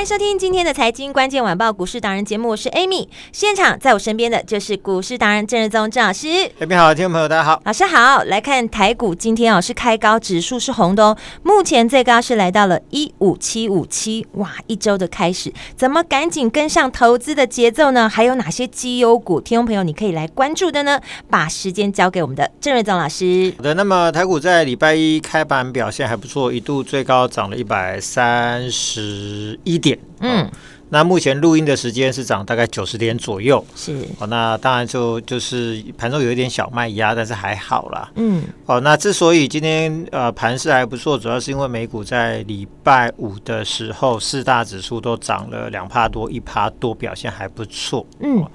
欢迎收听今天的财经关键晚报股市达人节目，我是 Amy。现场在我身边的就是股市达人郑日宗郑老师。Amy 好，听众朋友大家好，老师好。来看台股今天哦是开高，指数是红的哦，目前最高是来到了一五七五七，哇，一周的开始，怎么赶紧跟上投资的节奏呢？还有哪些绩优股，听众朋友你可以来关注的呢？把时间交给我们的郑瑞宗老师。好的，那么台股在礼拜一开盘表现还不错，一度最高涨了一百三十一点。嗯、哦，那目前录音的时间是涨大概九十点左右，是哦。那当然就就是盘中有一点小卖压，但是还好啦。嗯，哦，那之所以今天呃盘势还不错，主要是因为美股在礼拜五的时候四大指数都涨了两趴多、一趴多，表现还不错。嗯、哦，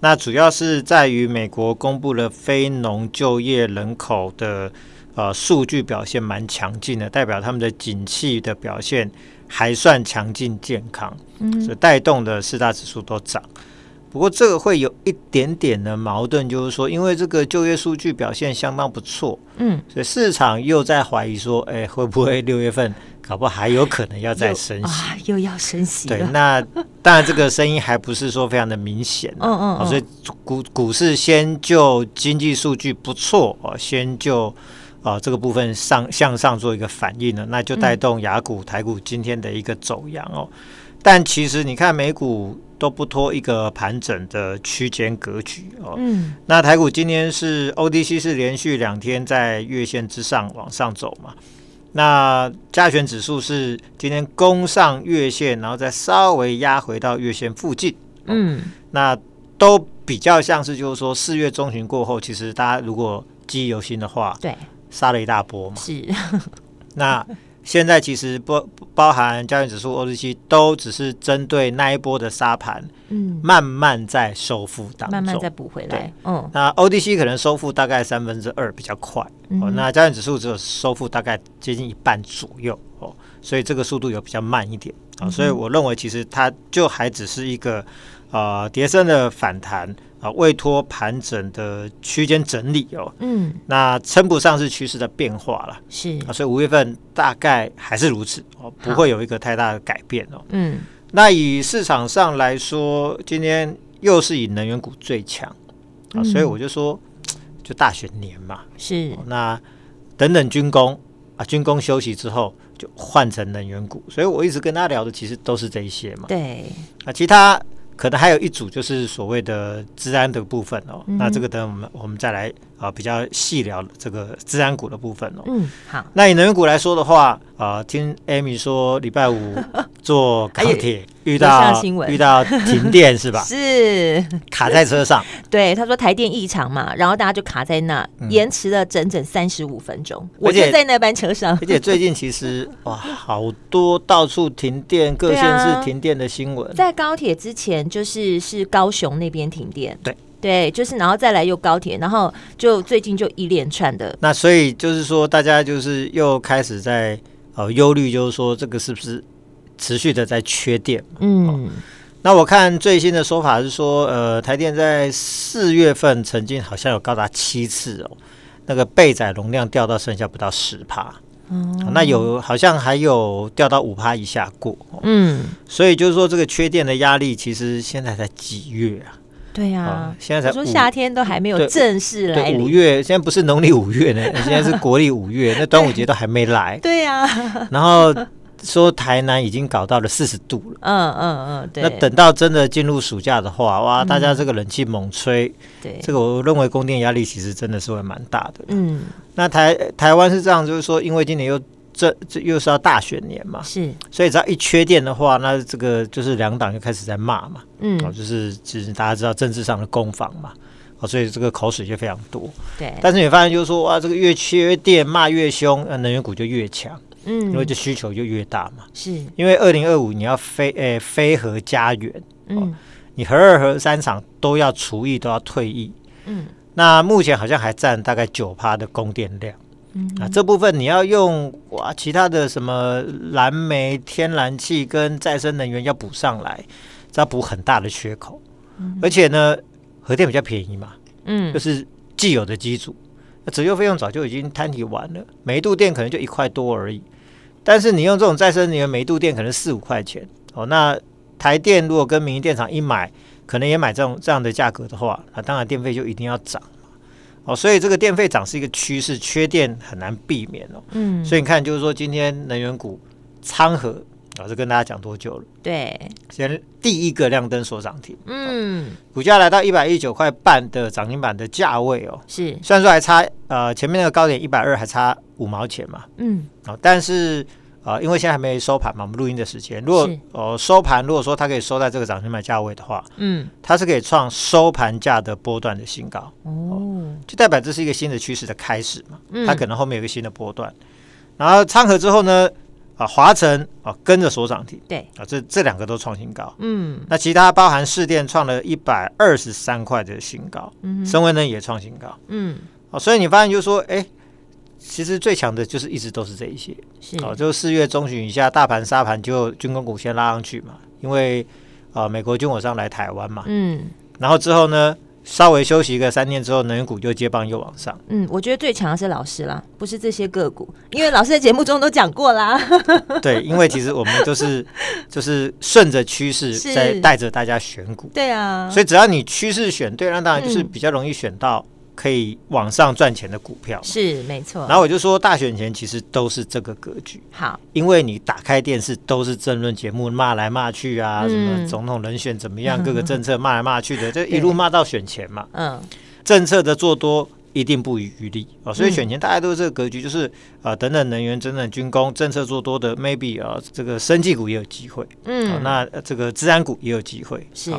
那主要是在于美国公布了非农就业人口的呃数据表现蛮强劲的，代表他们的景气的表现。还算强劲健康，嗯所以带动的四大指数都涨。不过这个会有一点点的矛盾，就是说，因为这个就业数据表现相当不错，嗯，所以市场又在怀疑说，哎，会不会六月份搞不好还有可能要再升息？啊，又要升息？对，那当然这个声音还不是说非常的明显，嗯 嗯，嗯，所以股股市先就经济数据不错哦，先就。啊，这个部分上向上做一个反应呢，那就带动雅股、台股今天的一个走扬哦。但其实你看美股都不脱一个盘整的区间格局哦。嗯。那台股今天是 ODC 是连续两天在月线之上往上走嘛？那加权指数是今天攻上月线，然后再稍微压回到月线附近。嗯。那都比较像是就是说四月中旬过后，其实大家如果记忆犹新的话，对。杀了一大波嘛，是。那现在其实不包含加权指数、OTC 都只是针对那一波的沙盘，嗯，慢慢在收复当中，慢慢再补回来。嗯，那 OTC 可能收复大概三分之二比较快，嗯、哦，那加权指数只有收复大概接近一半左右，哦，所以这个速度有比较慢一点。啊、哦，所以我认为其实它就还只是一个呃跌升的反弹。啊，未托盘整的区间整理哦，嗯，那称不上是趋势的变化了，是。啊，所以五月份大概还是如此哦，不会有一个太大的改变哦，嗯，那以市场上来说，今天又是以能源股最强啊，所以我就说，就大选年嘛，是，那等等军工啊，军工休息之后就换成能源股，所以我一直跟他聊的其实都是这一些嘛，对，啊，其他。可能还有一组就是所谓的治安的部分哦，嗯、那这个等我们我们再来啊、呃、比较细聊这个治安股的部分哦。嗯，好。那以能源股来说的话，啊、呃，听 Amy 说礼拜五坐高铁。遇到遇到停电是吧？是卡在车上。对，他说台电异常嘛，然后大家就卡在那，嗯、延迟了整整三十五分钟。我就在那班车上。而且最近其实哇，好多到处停电，各县市停电的新闻。啊、在高铁之前，就是是高雄那边停电。对对，就是然后再来又高铁，然后就最近就一连串的。那所以就是说，大家就是又开始在呃忧虑，就是说这个是不是？持续的在缺电，嗯、哦，那我看最新的说法是说，呃，台电在四月份曾经好像有高达七次哦，那个备载容量掉到剩下不到十帕，嗯、哦，那有好像还有掉到五趴以下过，哦、嗯，所以就是说这个缺电的压力，其实现在才几月啊？对呀、现在才说夏天都还没有正式来，五月现在不是农历五月呢，现在是国历五月，那端午节都还没来，对呀、啊，然后。说台南已经搞到了四十度了，嗯嗯嗯，对。那等到真的进入暑假的话，哇，大家这个冷气猛吹，对，这个我认为供电压力其实真的是会蛮大的。嗯，那台台湾是这样，就是说，因为今年又这这又是要大选年嘛，是，所以只要一缺电的话，那这个就是两党就开始在骂嘛，嗯，哦，就是其实大家知道政治上的攻防嘛，哦，所以这个口水就非常多。对，但是你发现就是说，哇，这个越缺电骂越凶，那，能源股就越强，嗯，因为这需求就越大嘛。是，因为二零二五你要非诶非核家园，哦、嗯，你核二核三厂都要除役都要退役，嗯，那目前好像还占大概九趴的供电量。嗯、啊，这部分你要用哇，其他的什么燃煤、天然气跟再生能源要补上来，这要补很大的缺口。嗯、而且呢，核电比较便宜嘛，嗯，就是既有的机组，那折旧费用早就已经摊提完了，每一度电可能就一块多而已。但是你用这种再生能源，每度电可能四五块钱哦。那台电如果跟民营电厂一买，可能也买这种这样的价格的话，那当然电费就一定要涨。哦，所以这个电费涨是一个趋势，缺电很难避免哦。嗯，所以你看，就是说今天能源股昌河。老师跟大家讲多久了？对，先第一个亮灯所涨停，嗯，股价来到一百一十九块半的涨停板的价位哦。是，虽然说还差呃前面那个高点一百二还差五毛钱嘛，嗯，哦，但是。啊、呃，因为现在还没收盘嘛，我们录音的时间，如果呃收盘，如果说它可以收在这个涨停板价位的话，嗯，它是可以创收盘价的波段的新高。哦，哦，就代表这是一个新的趋势的开始嘛，嗯，它可能后面有一个新的波段，然后昌河之后呢，啊，华晨啊跟着所涨停，对，啊，这这两个都创新高，嗯，那其他包含市电创了一百二十三块的新高，嗯，升威呢也创新高，嗯，哦，所以你发现就是说，哎。其实最强的就是一直都是这一些，是。哦，就四月中旬以下大盘杀盘，就军工股先拉上去嘛，因为啊、呃、美国军火商来台湾嘛，嗯，然后之后呢稍微休息一个三天之后，能源股就接棒又往上，嗯，我觉得最强的是老师啦，不是这些个股，因为老师在节目中都讲过啦，对，因为其实我们都是 就是顺着趋势在带着大家选股，对啊，所以只要你趋势选对，那当然就是比较容易选到。可以往上赚钱的股票是没错，然后我就说大选前其实都是这个格局。好，因为你打开电视都是政论节目，骂来骂去啊，嗯、什么总统人选怎么样，各个政策骂来骂去的，就一路骂到选前嘛。嗯，政策的做多一定不遗余力啊，所以选前大家都是这个格局，就是啊、呃，等等能源、等等军工政策做多的，maybe 啊，这个生技股也有机会。嗯，那这个资安股也有机会。是。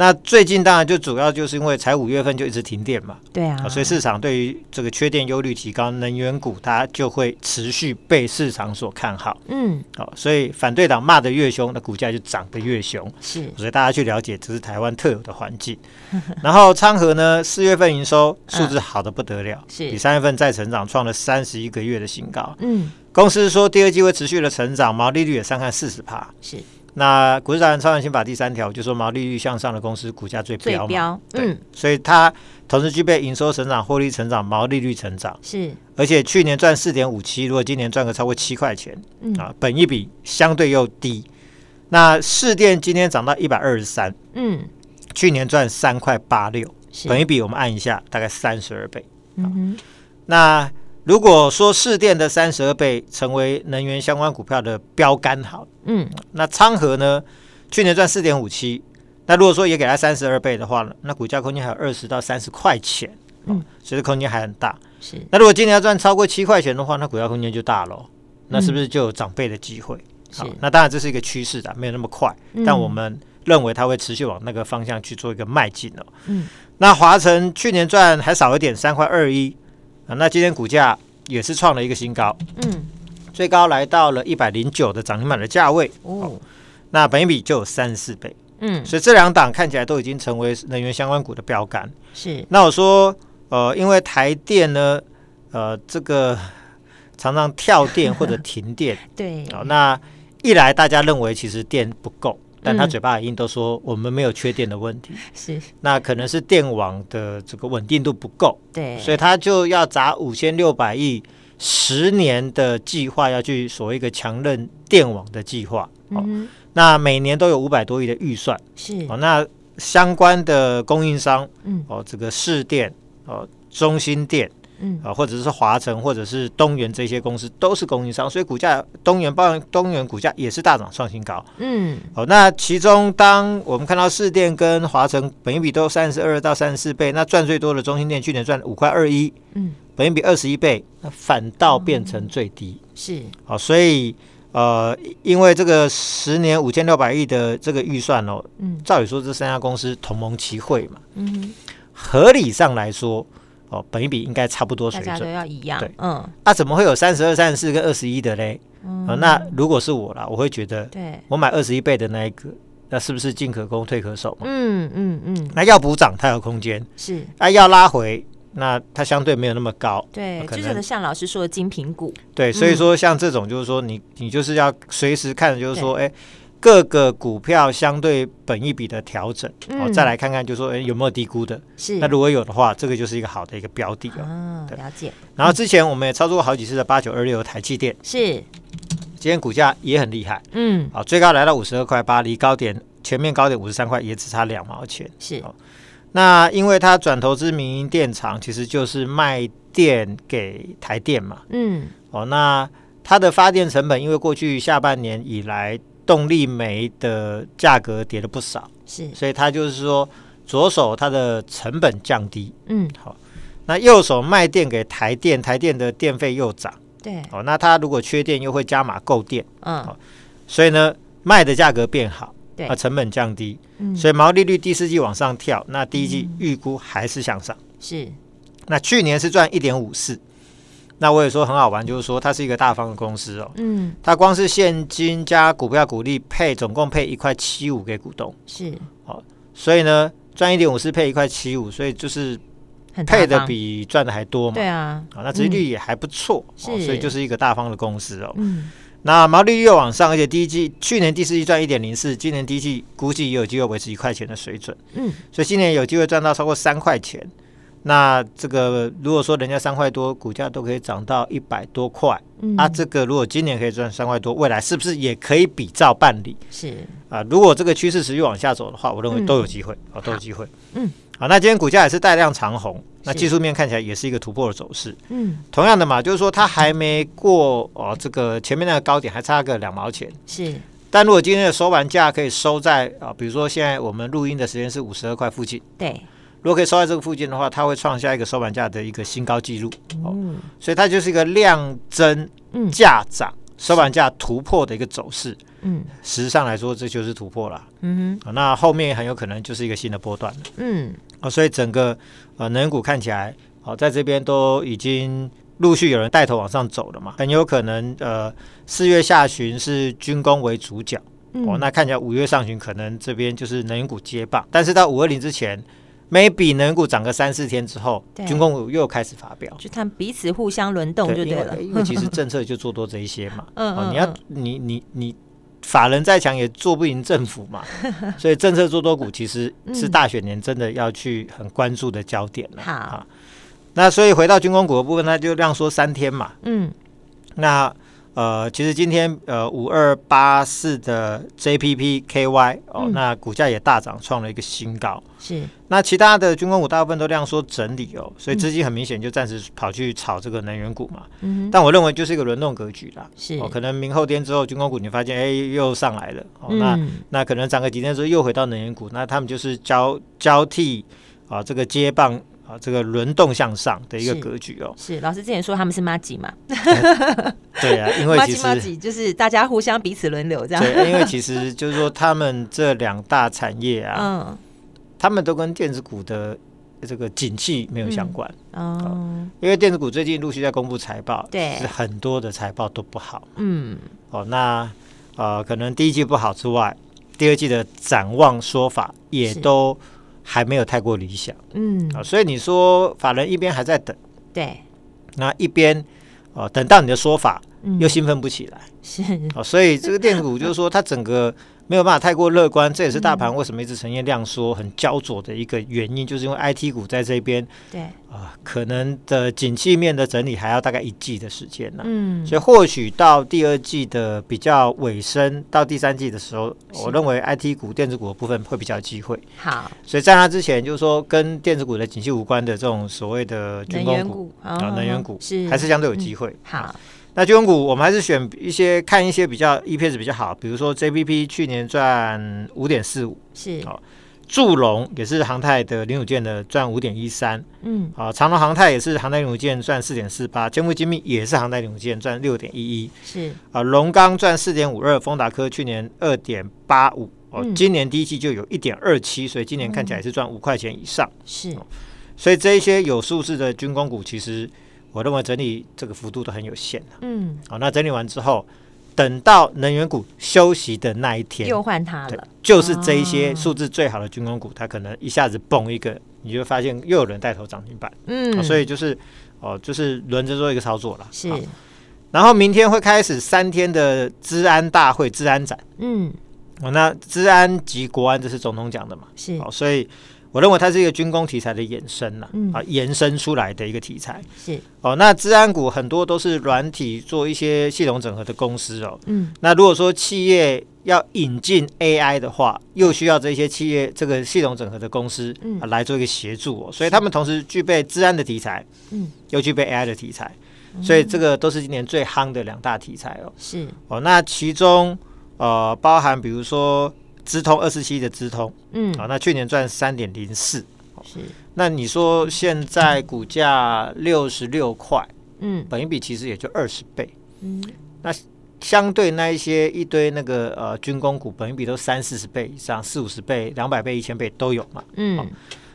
那最近当然就主要就是因为才五月份就一直停电嘛，对啊，所以市场对于这个缺电忧虑提高，能源股它就会持续被市场所看好，嗯，好，所以反对党骂得越凶，那股价就涨得越凶，是，所以大家去了解这是台湾特有的环境。然后昌河呢，四月份营收数字好的不得了，是。比三月份再成长，创了三十一个月的新高，嗯，公司说第二季会持续的成长，毛利率也上看四十趴，是。那股市达人超人心法第三条就说毛利率向上的公司股价最标嘛，标，嗯，所以它同时具备营收成长、获利成长、毛利率成长，是，而且去年赚四点五七，如果今年赚个超过七块钱，嗯。啊，本一比相对又低。那市电今天涨到一百二十三，嗯，去年赚三块八六，本一比我们按一下，大概三十二倍，嗯哼，那。如果说市电的三十二倍成为能源相关股票的标杆，好，嗯，那昌河呢？去年赚四点五七，那如果说也给它三十二倍的话呢，那股价空间还有二十到三十块钱，嗯，所以空间还很大。是，那如果今年要赚超过七块钱的话，那股价空间就大了，那是不是就有涨倍的机会？好，那当然这是一个趋势的，没有那么快，但我们认为它会持续往那个方向去做一个迈进哦。嗯，那华晨去年赚还少一点，三块二一。啊，那今天股价也是创了一个新高，嗯，最高来到了一百零九的涨停板的价位。哦。那本益比就有三十四倍，嗯，所以这两档看起来都已经成为能源相关股的标杆。是，那我说，呃，因为台电呢，呃，这个常常跳电或者停电，对，哦，那一来大家认为其实电不够。但他嘴巴硬都说我们没有缺电的问题，是。那可能是电网的这个稳定度不够，对，所以他就要砸五千六百亿，十年的计划要去所谓一个强韧电网的计划，哦，那每年都有五百多亿的预算，是。哦，那相关的供应商，嗯，哦，这个市电，哦，中心电，嗯。啊，或者是华城，或者是东元这些公司都是供应商，所以股价东元包东元股价也是大涨创新高。嗯，好，那其中当我们看到市电跟华城本一比都三十二到三十四倍，那赚最多的中心店去年赚五块二一，嗯，本一比二十一倍，那反倒变成最低。是，好，所以呃，因为这个十年五千六百亿的这个预算哦，嗯。照理说这三家公司同盟齐会嘛，嗯，合理上来说，哦，本一比应该差不多水大家都准。要一样，对嗯，那、啊、怎么会有三十二、三十四跟二十一的嘞？嗯呃那如果是我啦，我会觉得，对，我买二十一倍的那一个，那是不是进可攻退可守嘛？嗯嗯嗯，那要补涨它有空间，是啊，要拉回，那它相对没有那么高。对，就是像老师说的精品股，对，所以说像这种就是说你你就是要随时看，就是说，哎，各个股票相对本一比的调整，嗯。哦，再来看看，就是说，哎，有没有低估的？是，那如果有的话，这个就是一个好的一个标的哦。啊，对。了解，然后之前我们也操作过好几次的八九二六的台积电，是，今天股价也很厉害，嗯，啊，最高来到五十二块八，离高点前面高点五十三块也只差两毛钱。是，哦。那因为它转投资民营电厂，其实就是卖电给台电嘛。嗯，哦，那它的发电成本，因为过去下半年以来，动力煤的价格跌了不少，是，所以它就是说，左手它的成本降低，嗯，好，那右手卖电给台电，台电的电费又涨，对，哦，那它如果缺电又会加码购电，嗯，所以呢，卖的价格变好，对。啊，成本降低，嗯，所以毛利率第四季往上跳，那第一季预估还是向上。是，那去年是赚一点五四，那我也说很好玩，就是说它是一个大方的公司哦，嗯，它光是现金加股票股利配，总共配一块七五给股东，是，所以呢赚一点五四配一块七五，所以就是配的，比赚的还多嘛。对啊，好，那殖利率也还不错、哦，所以就是一个大方的公司哦。嗯，那毛利率又往上，而且第一季去年第四季赚一点零四，今年第一季估计也有机会维持一块钱的水准，嗯，所以今年有机会赚到超过三块钱。那这个如果说人家三块多，股价都可以涨到一百多块，嗯，啊，这个如果今年可以赚三块多，未来是不是也可以比照办理？是，啊？如果这个趋势持续往下走的话，我认为都有机会，嗯。啊，都有机会。嗯，好，那今天股价也是带量长红，那技术面看起来也是一个突破的走势。嗯，同样的嘛，就是说它还没过哦，这个前面那个高点还差个两毛钱。是，但如果今天的收盘价可以收在啊，比如说现在我们录音的时间是五十二块附近，对，如果可以收在这个附近的话，它会创下一个收盘价的一个新高纪录。哦，嗯所以它就是一个量增嗯价涨、收盘价突破的一个走势。嗯实际上来说，这就是突破了。嗯哼啊那后面很有可能就是一个新的波段了。嗯，啊，所以整个呃能源股看起来，好、在这边都已经陆续有人带头往上走了嘛，很有可能呃四月下旬是军工为主角。嗯哦，那看起来五月上旬可能这边就是能源股接棒，但是到五二零之前，maybe 能源股涨个三四天之后，对军工股又开始发表。就他们彼此互相轮动就对了，因为 其实政策就做多这一些嘛。嗯哦，你要嗯你你你法人再强也做不赢政府嘛，所以政策做多股其实是大选年真的要去很关注的焦点了。好啊，那所以回到军工股的部分，那就量缩三天嘛。嗯那呃，其实今天呃五二八四的 JPP KY 哦，嗯那股价也大涨，创了一个新高。是，那其他的军工股大部分都量缩整理哦，所以嗯资金很明显就暂时跑去炒这个能源股嘛。嗯但我认为就是一个轮动格局啦。是哦，可能明后天之后军工股你发现哎又上来了哦，那嗯那可能涨个几天之后又回到能源股，那他们就是交交替啊这个接棒啊这个轮动向上的一个格局哦。是，老师之前说他们是妈吉嘛，对啊，因为妈其实吉妈吉就是大家互相彼此轮流这样，对，因为其实就是说他们这两大产业啊，嗯。他们都跟电子股的这个景气没有相关，哦。因为电子股最近陆续在公布财报，对。是很多的财报都不好嗯。哦。那呃，可能第一季不好之外，第二季的展望说法也是。都还没有太过理想。嗯。啊、所以你说法人一边还在等，对，那一边哦、等到你的说法嗯。又兴奋不起来。是。哦，所以这个电子股就是说它整个没有办法太过乐观，这也是大盘为什么一直呈现量缩很焦灼的一个原因，就是因为 IT 股在这边，对啊，可能的景气面的整理还要大概一季的时间呢。嗯，所以或许到第二季的比较尾声，到第三季的时候，我认为 IT 股、电子股的部分会比较有机会。好，所以在那之前，就是说跟电子股的景气无关的这种所谓的军工股啊，能源股是还是相对有机会。好。那军工股，我们还是选一些看一些比较 EPS 比较好，比如说 JPP 去年赚五点四五，是。哦，祝融也是航太的零组件的赚五点一三，嗯，啊，长隆航太也是航太零组件赚四点四八，坚富精密也是航太零组件赚六点一一，是。啊，龙钢赚四点五二，丰达科去年二点八五，哦，今年第一季就有一点二七，所以今年看起来是赚五块钱以上，是，所以这一些有数字的军工股其实。我认为整理这个幅度都很有限，嗯，好，那整理完之后，等到能源股休息的那一天，又换它了，就是这一些数字最好的军工股，它可能一下子蹦一个，你就发现又有人带头涨停板，嗯，所以就是哦，就是轮着做一个操作了，是。然后明天会开始三天的治安大会、治安展，嗯，哦，那治安及国安这是总统讲的嘛，是，哦，所以。我认为它是一个军工题材的衍生了，嗯、啊，延伸出来的一个题材。是。哦。那治安股很多都是软体做一些系统整合的公司哦。嗯，那如果说企业要引进 AI 的话，又需要这些企业这个系统整合的公司、嗯、啊来做一个协助哦。所以他们同时具备治安的题材，嗯，又具备 AI 的题材，所以这个都是今年最夯的两大题材哦。是。哦，那其中呃包含比如说资通二四七的资通，嗯，啊，那去年赚三点零四。是，那你说现在股价六十六块，嗯，本一比其实也就二十倍，嗯，那相对那一些一堆那个呃军工股，本一比都三四十倍以上，四五十倍、两百倍、一千倍都有嘛，嗯、哦，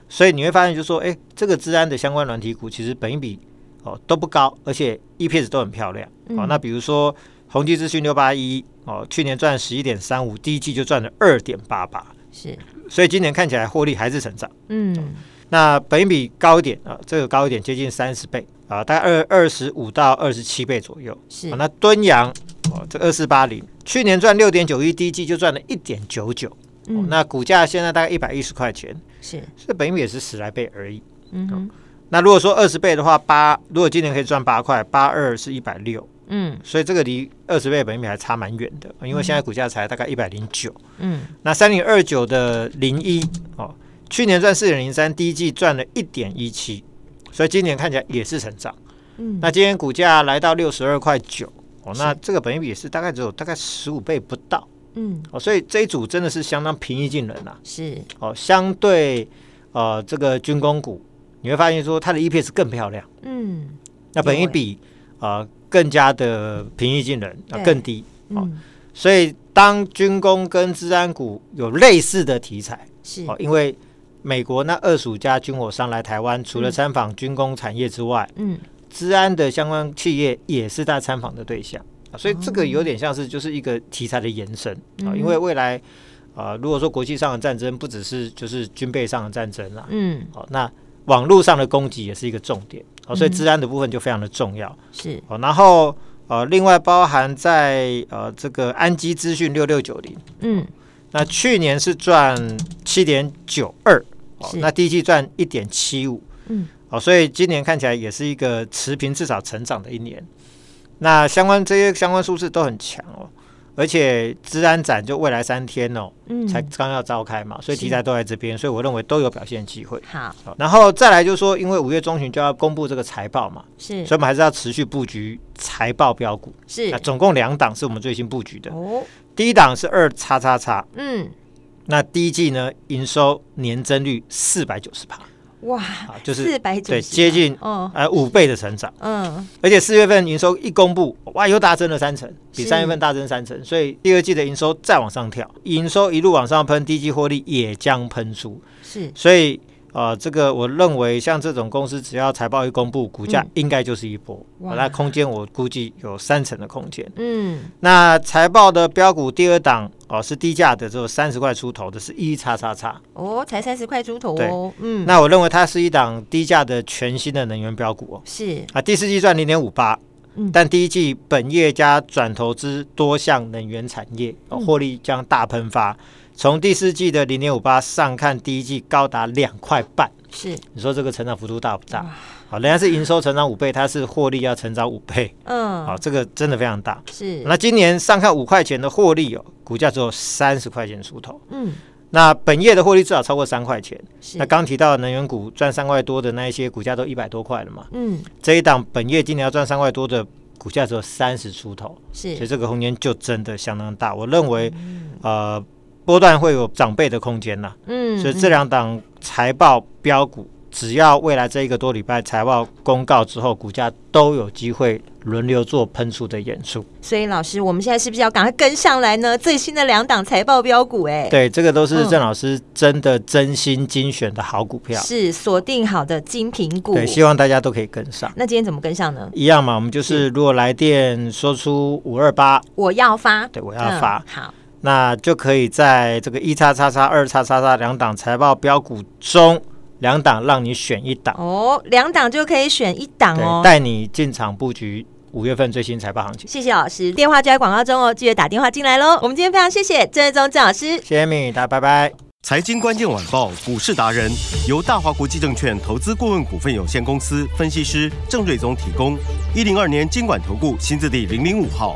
所以你会发现就是说，哎，这个资安的相关软体股其实本一比哦都不高，而且 EPS 都很漂亮，嗯、哦，那比如说宏碁资讯六八一哦，去年赚十一点三五，第一季就赚了二点八八。是，所以今年看起来获利还是成长。嗯，那本益比高一点啊，这个高一点，接近三十倍啊，大概二二十五到二十七倍左右。是，啊、那敦洋哦，这二四八零，去年赚六点九一，第一季就赚了一点九九。嗯，那股价现在大概一百一十块钱，是，这本益比也是十来倍而已。嗯哼，那如果说二十倍的话，八如果今年可以赚八块，八二是一百六。嗯，所以这个离二十倍本益比还差蛮远的，因为现在股价才大概一百零九。嗯，那三零二九的零一哦，去年赚四点零三，第一季赚了一点一七，所以今年看起来也是成长。嗯，那今天股价来到六十二块九哦，那这个本益比也是大概只有大概十五倍不到。嗯，哦，所以这一组真的是相当平易近人呐、啊。是哦，相对呃这个军工股，你会发现说它的 EPS 更漂亮。嗯，那本益比啊。呃更加的平易近人，啊，更低，所以当军工跟治安股有类似的题材，是。哦，因为美国那二十五家军火商来台湾，除了参访军工产业之外，嗯，治安的相关企业也是在参访的对象，啊，所以这个有点像是就是一个题材的延伸，啊，嗯、因为未来啊，如果说国际上的战争不只是就是军备上的战争啦，嗯，好，那网络上的攻击也是一个重点。哦，所以治安的部分就非常的重要。是哦，然后呃，另外包含在呃这个安基资讯六六九零，嗯，那去年是赚七点九二，哦，那第一季赚一点七五，嗯，哦，所以今年看起来也是一个持平至少成长的一年。那相关这些相关数字都很强哦。而且资安展就未来三天哦，嗯，才刚要召开嘛，所以题材都在这边，所以我认为都有表现机会。好，然后再来就是说，因为五月中旬就要公布这个财报嘛，是，所以我们还是要持续布局财报标股。是，那总共两档是我们最新布局的。哦，第一档是二叉叉叉，嗯，那第一季呢，营收年增率四百九十趴。哇，就是四百九对接近哦，呃五倍的成长，嗯，而且四月份营收一公布，哇，又大增了三成，比三月份大增三成，所以第二季的营收再往上跳，营收一路往上喷，第一季获利也将喷出，是，所以。啊、呃，这个我认为像这种公司，只要财报一公布，股价应该就是一波。嗯、那空间我估计有三成的空间。嗯，那财报的标股第二档哦、呃、是低价的，只有三十块出头的是一叉叉叉。哦，才三十块出头哦。嗯，那我认为它是一档低价的全新的能源标股哦。是啊，第四季赚零点五八，嗯，但第一季本业加转投资多项能源产业，获利将大喷发。从第四季的零点五八上看，第一季高达两块半。是，你说这个成长幅度大不大？好，人家是营收成长五倍，它是获利要成长五倍。嗯，好，这个真的非常大。是，那今年上看五块钱的获利哦，股价只有三十块钱出头。嗯，那本业的获利至少超过三块钱。是，那刚提到能源股赚三块多的那一些股价都一百多块了嘛？嗯，这一档本业今年要赚三块多的股价只有三十出头，是，所以这个空间就真的相当大。我认为，嗯、呃。波段会有涨倍的空间呐，嗯，所以这两档财报标股，只要未来这一个多礼拜财报公告之后，股价都有机会轮流做喷出的演出。所以老师，我们现在是不是要赶快跟上来呢？最新的两档财报标股，哎，对，这个都是郑老师真的真心精选的好股票，嗯、是锁定好的精品股。对，希望大家都可以跟上。那今天怎么跟上呢？一样嘛，我们就是如果来电说出五二八，我要发，对，我要发，嗯、好。那就可以在这个一叉叉叉二叉叉叉两档财报标股中，两档让你选一档哦，两档就可以选一档哦，带你进场布局五月份最新财报行情。谢谢老师，电话就在广告中哦，记得打电话进来喽。我们今天非常谢谢郑瑞宗郑老师，谢谢米，大家拜拜。财经关键晚报股市达人由大华国际证券投资顾问股份有限公司分析师郑瑞宗提供，一零二年经管投顾新字第零零五号。